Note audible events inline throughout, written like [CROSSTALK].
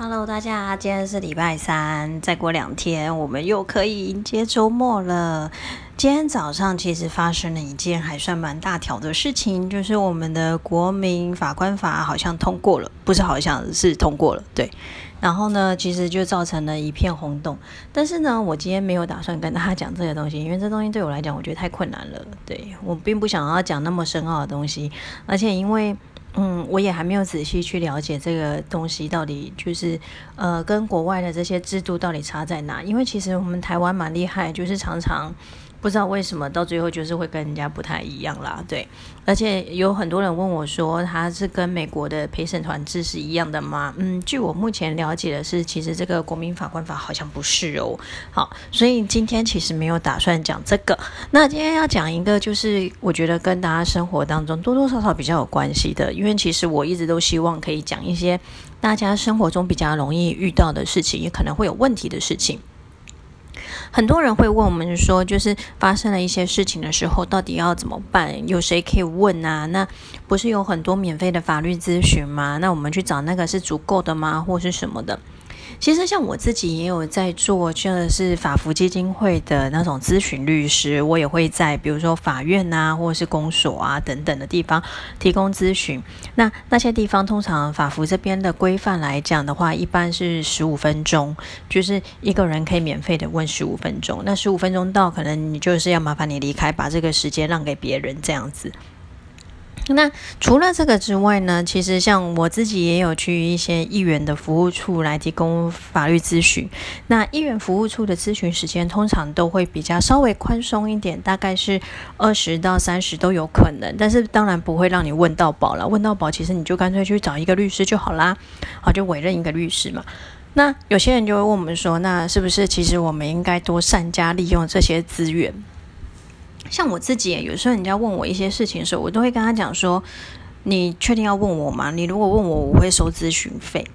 Hello，大家，今天是礼拜三，再过两天我们又可以迎接周末了。今天早上其实发生了一件还算蛮大条的事情，就是我们的国民法官法好像通过了，不是好像是通过了，对。然后呢，其实就造成了一片轰动。但是呢，我今天没有打算跟大家讲这个东西，因为这东西对我来讲，我觉得太困难了。对我并不想要讲那么深奥的东西，而且因为。嗯，我也还没有仔细去了解这个东西到底就是呃，跟国外的这些制度到底差在哪？因为其实我们台湾蛮厉害，就是常常。不知道为什么到最后就是会跟人家不太一样啦，对，而且有很多人问我说，他是跟美国的陪审团制是一样的吗？嗯，据我目前了解的是，其实这个国民法官法好像不是哦。好，所以今天其实没有打算讲这个。那今天要讲一个，就是我觉得跟大家生活当中多多少少比较有关系的，因为其实我一直都希望可以讲一些大家生活中比较容易遇到的事情，也可能会有问题的事情。很多人会问我们说，就是发生了一些事情的时候，到底要怎么办？有谁可以问啊？那不是有很多免费的法律咨询吗？那我们去找那个是足够的吗？或是什么的？其实像我自己也有在做，就是法服基金会的那种咨询律师，我也会在比如说法院啊，或者是公所啊等等的地方提供咨询。那那些地方通常法服这边的规范来讲的话，一般是十五分钟，就是一个人可以免费的问十五分钟。那十五分钟到，可能你就是要麻烦你离开，把这个时间让给别人这样子。那除了这个之外呢，其实像我自己也有去一些议员的服务处来提供法律咨询。那议员服务处的咨询时间通常都会比较稍微宽松一点，大概是二十到三十都有可能。但是当然不会让你问到饱了，问到饱其实你就干脆去找一个律师就好啦，好就委任一个律师嘛。那有些人就会问我们说，那是不是其实我们应该多善加利用这些资源？像我自己，有时候人家问我一些事情的时候，我都会跟他讲说：“你确定要问我吗？你如果问我，我会收咨询费。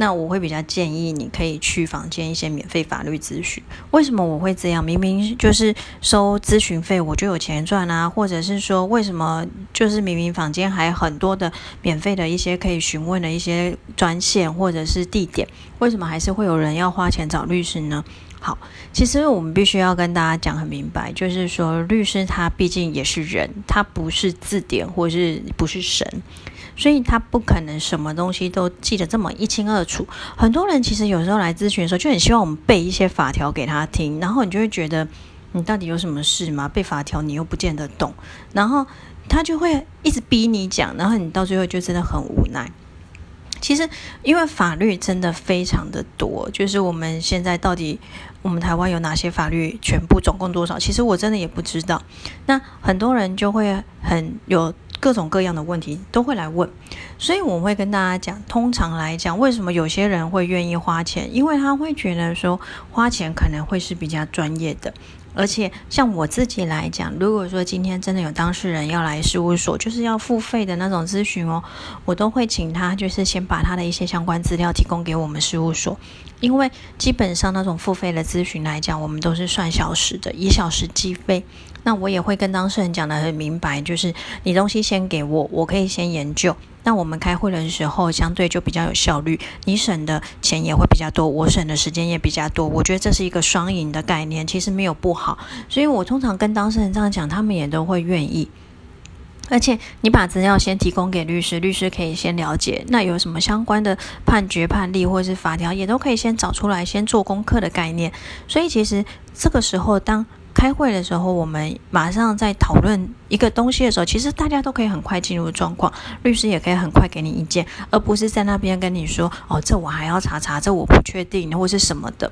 那我会比较建议你可以去房间一些免费法律咨询。为什么我会这样？明明就是收咨询费，我就有钱赚啊！或者是说，为什么就是明明房间还很多的免费的一些可以询问的一些专线或者是地点，为什么还是会有人要花钱找律师呢？”好，其实我们必须要跟大家讲很明白，就是说律师他毕竟也是人，他不是字典或是不是神，所以他不可能什么东西都记得这么一清二楚。很多人其实有时候来咨询的时候，就很希望我们背一些法条给他听，然后你就会觉得你到底有什么事吗？背法条你又不见得懂，然后他就会一直逼你讲，然后你到最后就真的很无奈。其实，因为法律真的非常的多，就是我们现在到底我们台湾有哪些法律，全部总共多少？其实我真的也不知道。那很多人就会很有各种各样的问题都会来问，所以我会跟大家讲，通常来讲，为什么有些人会愿意花钱？因为他会觉得说花钱可能会是比较专业的。而且像我自己来讲，如果说今天真的有当事人要来事务所，就是要付费的那种咨询哦，我都会请他就是先把他的一些相关资料提供给我们事务所，因为基本上那种付费的咨询来讲，我们都是算小时的，一小时计费。那我也会跟当事人讲的很明白，就是你东西先给我，我可以先研究。那我们开会的时候，相对就比较有效率，你省的钱也会比较多，我省的时间也比较多。我觉得这是一个双赢的概念，其实没有不好。所以我通常跟当事人这样讲，他们也都会愿意。而且你把资料先提供给律师，律师可以先了解，那有什么相关的判决判例或是法条，也都可以先找出来，先做功课的概念。所以其实这个时候当。开会的时候，我们马上在讨论一个东西的时候，其实大家都可以很快进入状况，律师也可以很快给你意见，而不是在那边跟你说：“哦，这我还要查查，这我不确定，或是什么的。”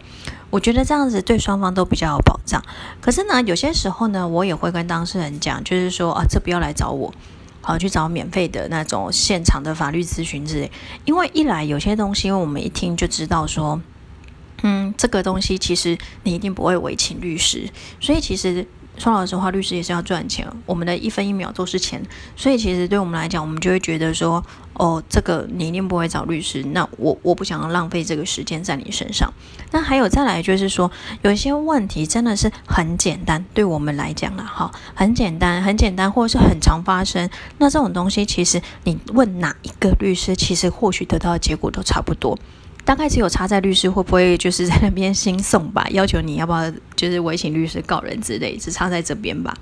我觉得这样子对双方都比较有保障。可是呢，有些时候呢，我也会跟当事人讲，就是说：“啊，这不要来找我，好去找免费的那种现场的法律咨询之类。”因为一来有些东西，因为我们一听就知道说。嗯，这个东西其实你一定不会委请律师，所以其实说老实话，律师也是要赚钱，我们的一分一秒都是钱，所以其实对我们来讲，我们就会觉得说，哦，这个你一定不会找律师，那我我不想要浪费这个时间在你身上。那还有再来就是说，有一些问题真的是很简单，对我们来讲了哈，很简单，很简单，或者是很常发生，那这种东西其实你问哪一个律师，其实或许得到的结果都差不多。大概只有差在律师会不会就是在那边新送吧，要求你要不要就是委请律师告人之类，只差在这边吧。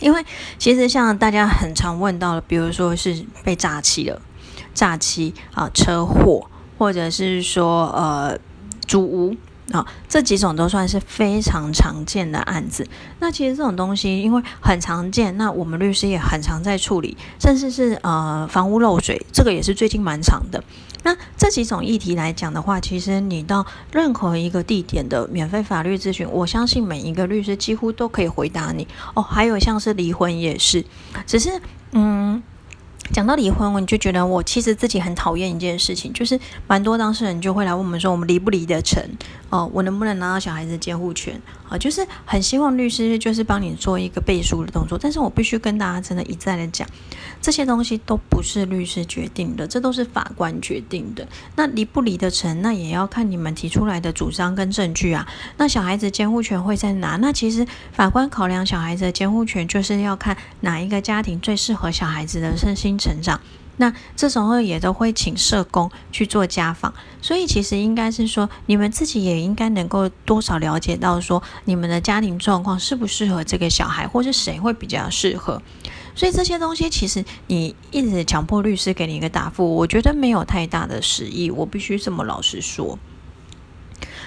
因为其实像大家很常问到的，比如说是被诈欺了、诈欺啊、车祸，或者是说呃租屋。啊，这几种都算是非常常见的案子。那其实这种东西因为很常见，那我们律师也很常在处理，甚至是呃房屋漏水，这个也是最近蛮长的。那这几种议题来讲的话，其实你到任何一个地点的免费法律咨询，我相信每一个律师几乎都可以回答你。哦，还有像是离婚也是，只是嗯。讲到离婚，我就觉得我其实自己很讨厌一件事情，就是蛮多当事人就会来问我们说，我们离不离得成？哦，我能不能拿到小孩子监护权？啊，就是很希望律师就是帮你做一个背书的动作。但是我必须跟大家真的一再的讲，这些东西都不是律师决定的，这都是法官决定的。那离不离得成，那也要看你们提出来的主张跟证据啊。那小孩子监护权会在哪？那其实法官考量小孩子的监护权，就是要看哪一个家庭最适合小孩子的身心成长。那这时候也都会请社工去做家访，所以其实应该是说，你们自己也应该能够多少了解到说，你们的家庭状况适不适合这个小孩，或是谁会比较适合。所以这些东西其实你一直强迫律师给你一个答复，我觉得没有太大的实意，我必须这么老实说。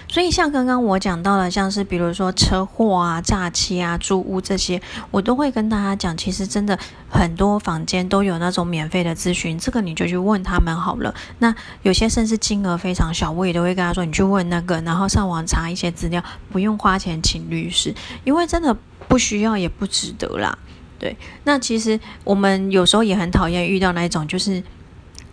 所以，像刚刚我讲到的，像是比如说车祸啊、诈欺啊、租屋这些，我都会跟大家讲。其实真的很多房间都有那种免费的咨询，这个你就去问他们好了。那有些甚至金额非常小，我也都会跟他说，你去问那个，然后上网查一些资料，不用花钱请律师，因为真的不需要也不值得啦。对，那其实我们有时候也很讨厌遇到那种，就是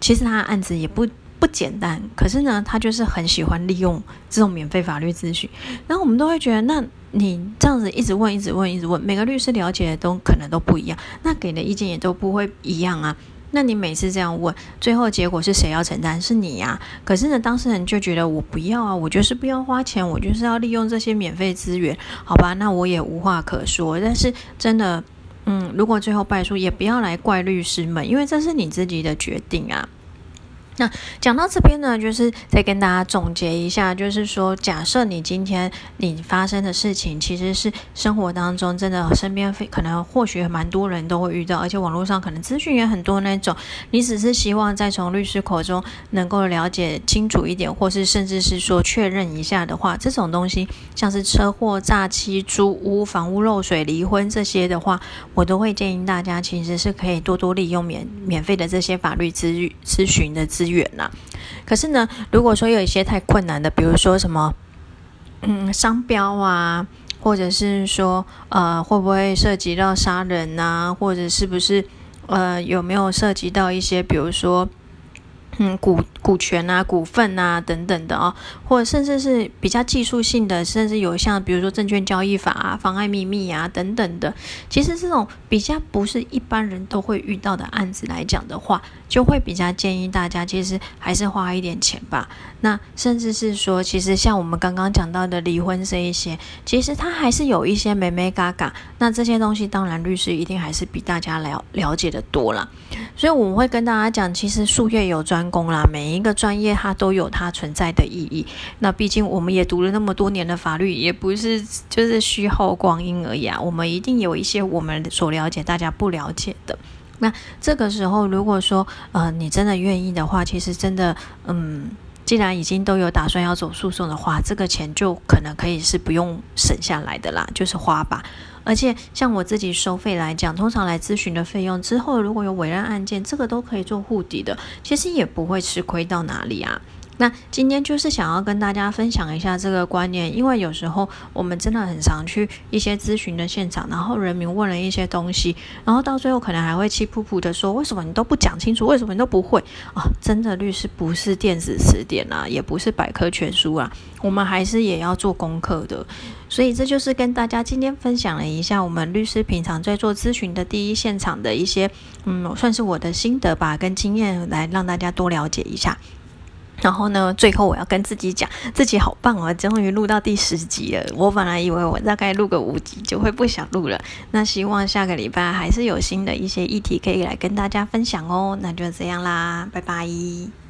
其实他案子也不。不简单，可是呢，他就是很喜欢利用这种免费法律咨询，然后我们都会觉得，那你这样子一直问、一直问、一直问，每个律师了解的都可能都不一样，那给的意见也都不会一样啊。那你每次这样问，最后结果是谁要承担？是你呀。可是呢，当事人就觉得我不要啊，我就是不要花钱，我就是要利用这些免费资源，好吧？那我也无话可说。但是真的，嗯，如果最后败诉，也不要来怪律师们，因为这是你自己的决定啊。那讲到这边呢，就是再跟大家总结一下，就是说，假设你今天你发生的事情，其实是生活当中真的身边非可能或许蛮多人都会遇到，而且网络上可能资讯也很多那种，你只是希望再从律师口中能够了解清楚一点，或是甚至是说确认一下的话，这种东西像是车祸、诈欺、租屋、房屋漏水、离婚这些的话，我都会建议大家其实是可以多多利用免免费的这些法律咨咨询的资。资源呐，可是呢，如果说有一些太困难的，比如说什么，嗯，商标啊，或者是说，呃，会不会涉及到杀人呐，或者是不是，呃，有没有涉及到一些，比如说。嗯，股股权啊，股份啊，等等的哦，或者甚至是比较技术性的，甚至有像比如说证券交易法啊、妨碍秘密啊等等的。其实这种比较不是一般人都会遇到的案子来讲的话，就会比较建议大家其实还是花一点钱吧。那甚至是说，其实像我们刚刚讲到的离婚这一些，其实它还是有一些美美嘎嘎。那这些东西当然律师一定还是比大家了了解的多了。所以我们会跟大家讲，其实术业有专。工啦，每一个专业它都有它存在的意义。那毕竟我们也读了那么多年的法律，也不是就是虚耗光阴而已啊。我们一定有一些我们所了解、大家不了解的。那这个时候，如果说呃你真的愿意的话，其实真的嗯，既然已经都有打算要走诉讼的话，这个钱就可能可以是不用省下来的啦，就是花吧。而且像我自己收费来讲，通常来咨询的费用之后，如果有委任案件，这个都可以做护底的，其实也不会吃亏到哪里啊。那今天就是想要跟大家分享一下这个观念，因为有时候我们真的很常去一些咨询的现场，然后人民问了一些东西，然后到最后可能还会气噗噗的说：“为什么你都不讲清楚？为什么你都不会 [LAUGHS] 啊？”真的律师不是电子词典啊，也不是百科全书啊，我们还是也要做功课的。所以这就是跟大家今天分享了一下我们律师平常在做咨询的第一现场的一些，嗯，算是我的心得吧，跟经验来让大家多了解一下。然后呢，最后我要跟自己讲，自己好棒哦，终于录到第十集了。我本来以为我大概录个五集就会不想录了。那希望下个礼拜还是有新的一些议题可以来跟大家分享哦。那就这样啦，拜拜。